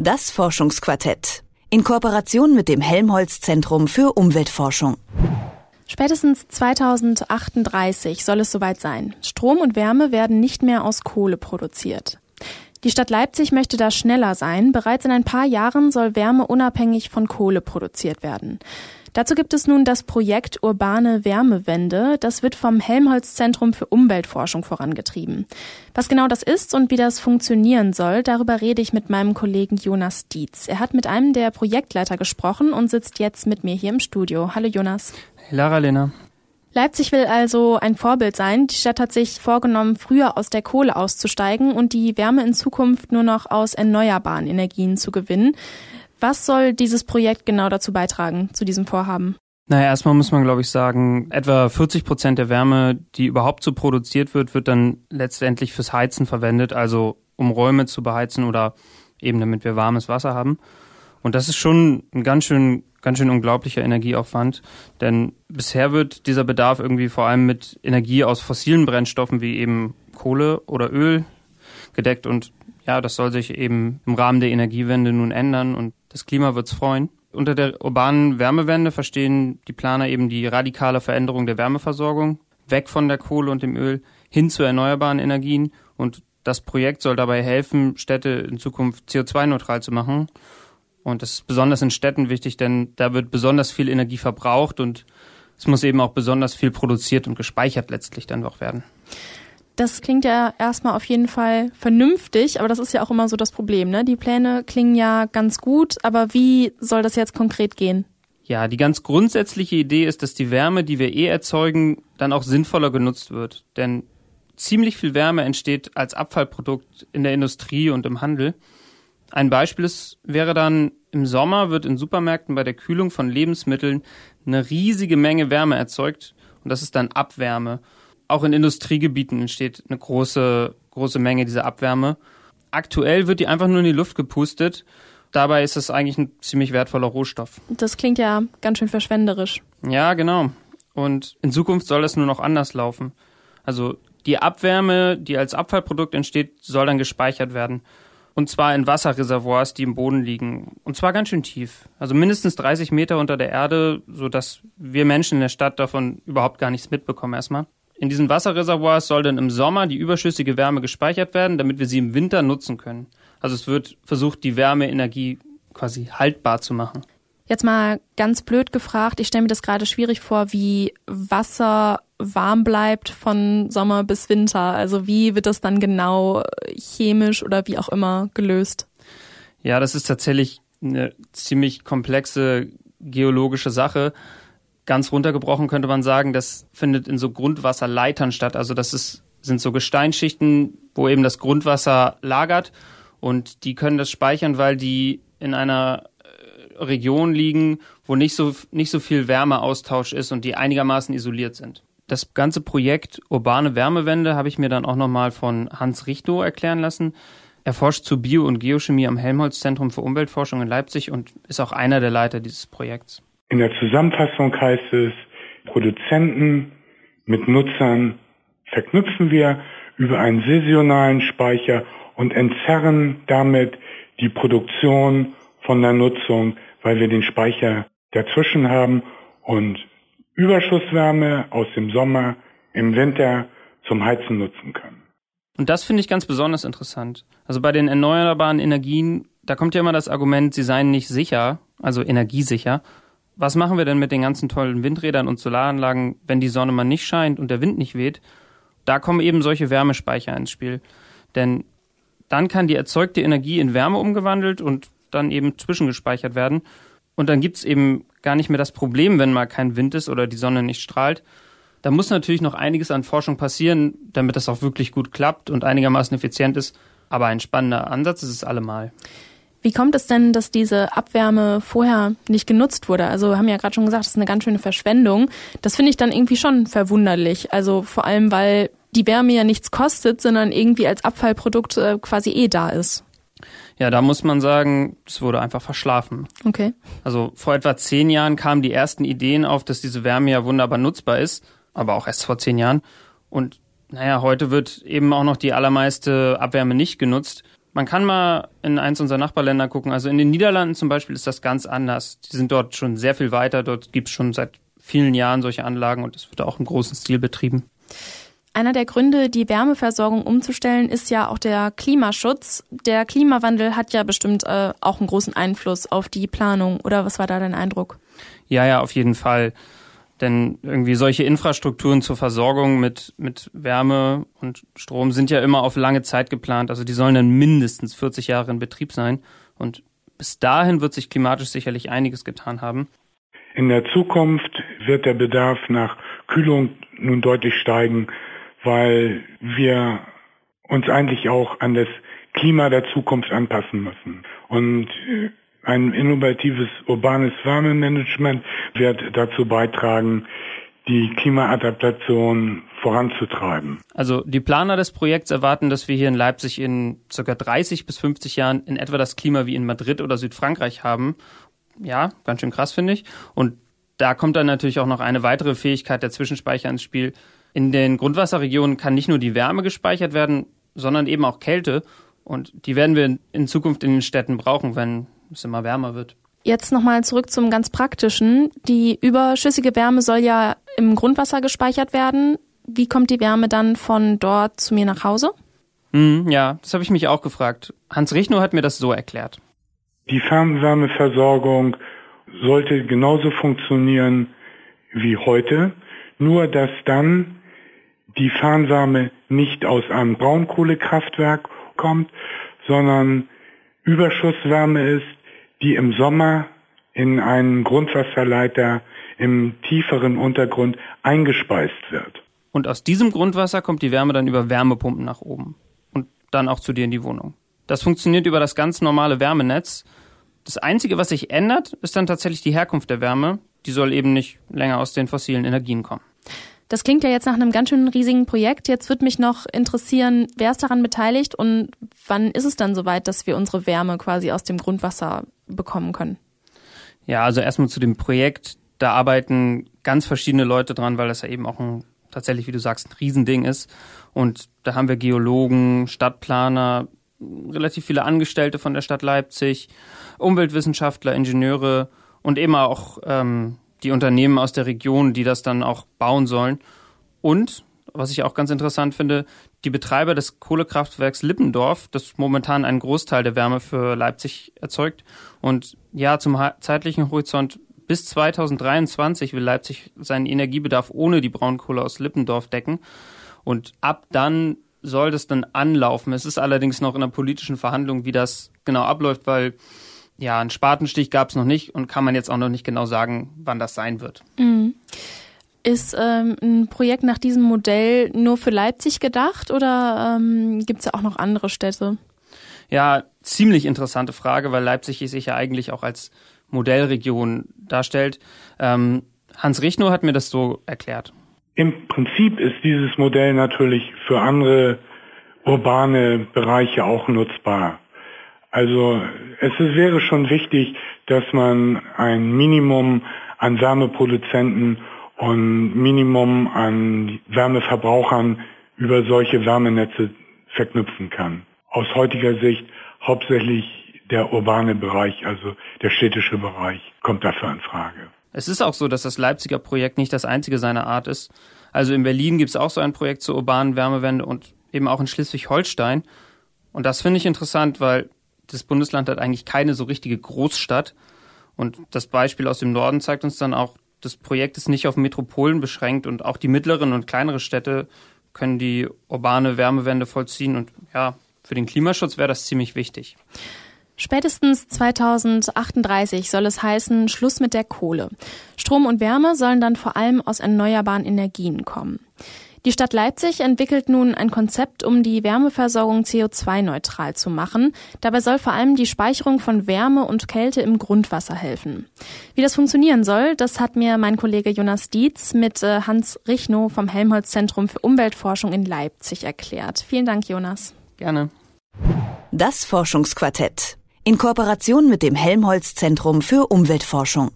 Das Forschungsquartett. In Kooperation mit dem Helmholtz Zentrum für Umweltforschung. Spätestens 2038 soll es soweit sein. Strom und Wärme werden nicht mehr aus Kohle produziert. Die Stadt Leipzig möchte da schneller sein. Bereits in ein paar Jahren soll Wärme unabhängig von Kohle produziert werden. Dazu gibt es nun das Projekt Urbane Wärmewende. Das wird vom Helmholtz Zentrum für Umweltforschung vorangetrieben. Was genau das ist und wie das funktionieren soll, darüber rede ich mit meinem Kollegen Jonas Dietz. Er hat mit einem der Projektleiter gesprochen und sitzt jetzt mit mir hier im Studio. Hallo Jonas. Lara Lena. Leipzig will also ein Vorbild sein. Die Stadt hat sich vorgenommen, früher aus der Kohle auszusteigen und die Wärme in Zukunft nur noch aus erneuerbaren Energien zu gewinnen. Was soll dieses Projekt genau dazu beitragen, zu diesem Vorhaben? Naja, erstmal muss man, glaube ich, sagen, etwa 40 Prozent der Wärme, die überhaupt so produziert wird, wird dann letztendlich fürs Heizen verwendet, also um Räume zu beheizen oder eben damit wir warmes Wasser haben. Und das ist schon ein ganz schön, ganz schön unglaublicher Energieaufwand, denn bisher wird dieser Bedarf irgendwie vor allem mit Energie aus fossilen Brennstoffen wie eben Kohle oder Öl gedeckt und ja, das soll sich eben im Rahmen der Energiewende nun ändern und das Klima wird's freuen. Unter der urbanen Wärmewende verstehen die Planer eben die radikale Veränderung der Wärmeversorgung, weg von der Kohle und dem Öl hin zu erneuerbaren Energien und das Projekt soll dabei helfen, Städte in Zukunft CO2-neutral zu machen. Und das ist besonders in Städten wichtig, denn da wird besonders viel Energie verbraucht und es muss eben auch besonders viel produziert und gespeichert letztlich dann auch werden. Das klingt ja erstmal auf jeden Fall vernünftig, aber das ist ja auch immer so das Problem. Ne? Die Pläne klingen ja ganz gut, aber wie soll das jetzt konkret gehen? Ja, die ganz grundsätzliche Idee ist, dass die Wärme, die wir eh erzeugen, dann auch sinnvoller genutzt wird. Denn ziemlich viel Wärme entsteht als Abfallprodukt in der Industrie und im Handel. Ein Beispiel ist, wäre dann, im Sommer wird in Supermärkten bei der Kühlung von Lebensmitteln eine riesige Menge Wärme erzeugt und das ist dann Abwärme auch in Industriegebieten entsteht eine große, große Menge dieser Abwärme. Aktuell wird die einfach nur in die Luft gepustet. Dabei ist es eigentlich ein ziemlich wertvoller Rohstoff. Das klingt ja ganz schön verschwenderisch. Ja, genau. Und in Zukunft soll das nur noch anders laufen. Also die Abwärme, die als Abfallprodukt entsteht, soll dann gespeichert werden. Und zwar in Wasserreservoirs, die im Boden liegen. Und zwar ganz schön tief. Also mindestens 30 Meter unter der Erde, sodass wir Menschen in der Stadt davon überhaupt gar nichts mitbekommen erstmal. In diesen Wasserreservoirs soll dann im Sommer die überschüssige Wärme gespeichert werden, damit wir sie im Winter nutzen können. Also es wird versucht, die Wärmeenergie quasi haltbar zu machen. Jetzt mal ganz blöd gefragt, ich stelle mir das gerade schwierig vor, wie Wasser warm bleibt von Sommer bis Winter. Also wie wird das dann genau chemisch oder wie auch immer gelöst? Ja, das ist tatsächlich eine ziemlich komplexe geologische Sache ganz runtergebrochen könnte man sagen, das findet in so Grundwasserleitern statt. Also das ist, sind so Gesteinsschichten, wo eben das Grundwasser lagert und die können das speichern, weil die in einer äh, Region liegen, wo nicht so, nicht so viel Wärmeaustausch ist und die einigermaßen isoliert sind. Das ganze Projekt Urbane Wärmewende habe ich mir dann auch nochmal von Hans Richtow erklären lassen. Er forscht zu Bio- und Geochemie am Helmholtz Zentrum für Umweltforschung in Leipzig und ist auch einer der Leiter dieses Projekts. In der Zusammenfassung heißt es, Produzenten mit Nutzern verknüpfen wir über einen saisonalen Speicher und entzerren damit die Produktion von der Nutzung, weil wir den Speicher dazwischen haben und Überschusswärme aus dem Sommer im Winter zum Heizen nutzen können. Und das finde ich ganz besonders interessant. Also bei den erneuerbaren Energien, da kommt ja immer das Argument, sie seien nicht sicher, also energiesicher was machen wir denn mit den ganzen tollen Windrädern und Solaranlagen, wenn die Sonne mal nicht scheint und der Wind nicht weht? Da kommen eben solche Wärmespeicher ins Spiel. Denn dann kann die erzeugte Energie in Wärme umgewandelt und dann eben zwischengespeichert werden. Und dann gibt's eben gar nicht mehr das Problem, wenn mal kein Wind ist oder die Sonne nicht strahlt. Da muss natürlich noch einiges an Forschung passieren, damit das auch wirklich gut klappt und einigermaßen effizient ist. Aber ein spannender Ansatz ist es allemal. Wie kommt es denn, dass diese Abwärme vorher nicht genutzt wurde? Also wir haben ja gerade schon gesagt, das ist eine ganz schöne Verschwendung. Das finde ich dann irgendwie schon verwunderlich. Also vor allem, weil die Wärme ja nichts kostet, sondern irgendwie als Abfallprodukt äh, quasi eh da ist. Ja, da muss man sagen, es wurde einfach verschlafen. Okay. Also vor etwa zehn Jahren kamen die ersten Ideen auf, dass diese Wärme ja wunderbar nutzbar ist, aber auch erst vor zehn Jahren. Und naja, heute wird eben auch noch die allermeiste Abwärme nicht genutzt. Man kann mal in eins unserer Nachbarländer gucken. Also in den Niederlanden zum Beispiel ist das ganz anders. Die sind dort schon sehr viel weiter. Dort gibt es schon seit vielen Jahren solche Anlagen und es wird auch im großen Stil betrieben. Einer der Gründe, die Wärmeversorgung umzustellen, ist ja auch der Klimaschutz. Der Klimawandel hat ja bestimmt äh, auch einen großen Einfluss auf die Planung. Oder was war da dein Eindruck? Ja, ja, auf jeden Fall. Denn irgendwie solche Infrastrukturen zur Versorgung mit, mit Wärme und Strom sind ja immer auf lange Zeit geplant. Also die sollen dann mindestens 40 Jahre in Betrieb sein. Und bis dahin wird sich klimatisch sicherlich einiges getan haben. In der Zukunft wird der Bedarf nach Kühlung nun deutlich steigen, weil wir uns eigentlich auch an das Klima der Zukunft anpassen müssen. Und ein innovatives urbanes Wärmemanagement wird dazu beitragen, die Klimaadaptation voranzutreiben. Also die Planer des Projekts erwarten, dass wir hier in Leipzig in circa 30 bis 50 Jahren in etwa das Klima wie in Madrid oder Südfrankreich haben. Ja, ganz schön krass finde ich. Und da kommt dann natürlich auch noch eine weitere Fähigkeit der Zwischenspeicher ins Spiel. In den Grundwasserregionen kann nicht nur die Wärme gespeichert werden, sondern eben auch Kälte. Und die werden wir in Zukunft in den Städten brauchen, wenn es immer wärmer wird. Jetzt nochmal zurück zum ganz praktischen. Die überschüssige Wärme soll ja im Grundwasser gespeichert werden. Wie kommt die Wärme dann von dort zu mir nach Hause? Hm, ja, das habe ich mich auch gefragt. Hans Richnow hat mir das so erklärt. Die Fernwärmeversorgung sollte genauso funktionieren wie heute, nur dass dann die Fernwärme nicht aus einem Braunkohlekraftwerk kommt, sondern Überschusswärme ist, die im Sommer in einen Grundwasserleiter im tieferen Untergrund eingespeist wird. Und aus diesem Grundwasser kommt die Wärme dann über Wärmepumpen nach oben und dann auch zu dir in die Wohnung. Das funktioniert über das ganz normale Wärmenetz. Das Einzige, was sich ändert, ist dann tatsächlich die Herkunft der Wärme. Die soll eben nicht länger aus den fossilen Energien kommen. Das klingt ja jetzt nach einem ganz schön riesigen Projekt. Jetzt würde mich noch interessieren, wer ist daran beteiligt und wann ist es dann soweit, dass wir unsere Wärme quasi aus dem Grundwasser bekommen können? Ja, also erstmal zu dem Projekt. Da arbeiten ganz verschiedene Leute dran, weil das ja eben auch ein tatsächlich, wie du sagst, ein Riesending ist. Und da haben wir Geologen, Stadtplaner, relativ viele Angestellte von der Stadt Leipzig, Umweltwissenschaftler, Ingenieure und eben auch ähm, die Unternehmen aus der Region, die das dann auch bauen sollen. Und, was ich auch ganz interessant finde, die Betreiber des Kohlekraftwerks Lippendorf, das momentan einen Großteil der Wärme für Leipzig erzeugt. Und ja, zum zeitlichen Horizont bis 2023 will Leipzig seinen Energiebedarf ohne die Braunkohle aus Lippendorf decken. Und ab dann soll das dann anlaufen. Es ist allerdings noch in der politischen Verhandlung, wie das genau abläuft, weil ja, einen Spatenstich gab es noch nicht und kann man jetzt auch noch nicht genau sagen, wann das sein wird. Mhm. Ist ähm, ein Projekt nach diesem Modell nur für Leipzig gedacht oder ähm, gibt es ja auch noch andere Städte? Ja, ziemlich interessante Frage, weil Leipzig sich ja eigentlich auch als Modellregion darstellt. Ähm, Hans Richnow hat mir das so erklärt. Im Prinzip ist dieses Modell natürlich für andere urbane Bereiche auch nutzbar. Also es wäre schon wichtig, dass man ein Minimum an Wärmeproduzenten und Minimum an Wärmeverbrauchern über solche Wärmenetze verknüpfen kann. Aus heutiger Sicht hauptsächlich der urbane Bereich, also der städtische Bereich, kommt dafür in Frage. Es ist auch so, dass das Leipziger Projekt nicht das einzige seiner Art ist. Also in Berlin gibt es auch so ein Projekt zur urbanen Wärmewende und eben auch in Schleswig-Holstein. Und das finde ich interessant, weil das Bundesland hat eigentlich keine so richtige Großstadt. Und das Beispiel aus dem Norden zeigt uns dann auch, das Projekt ist nicht auf Metropolen beschränkt und auch die mittleren und kleinere Städte können die urbane Wärmewende vollziehen. Und ja, für den Klimaschutz wäre das ziemlich wichtig. Spätestens 2038 soll es heißen, Schluss mit der Kohle. Strom und Wärme sollen dann vor allem aus erneuerbaren Energien kommen. Die Stadt Leipzig entwickelt nun ein Konzept, um die Wärmeversorgung CO2-neutral zu machen. Dabei soll vor allem die Speicherung von Wärme und Kälte im Grundwasser helfen. Wie das funktionieren soll, das hat mir mein Kollege Jonas Dietz mit äh, Hans Richnow vom Helmholtz Zentrum für Umweltforschung in Leipzig erklärt. Vielen Dank, Jonas. Gerne. Das Forschungsquartett in Kooperation mit dem Helmholtz Zentrum für Umweltforschung.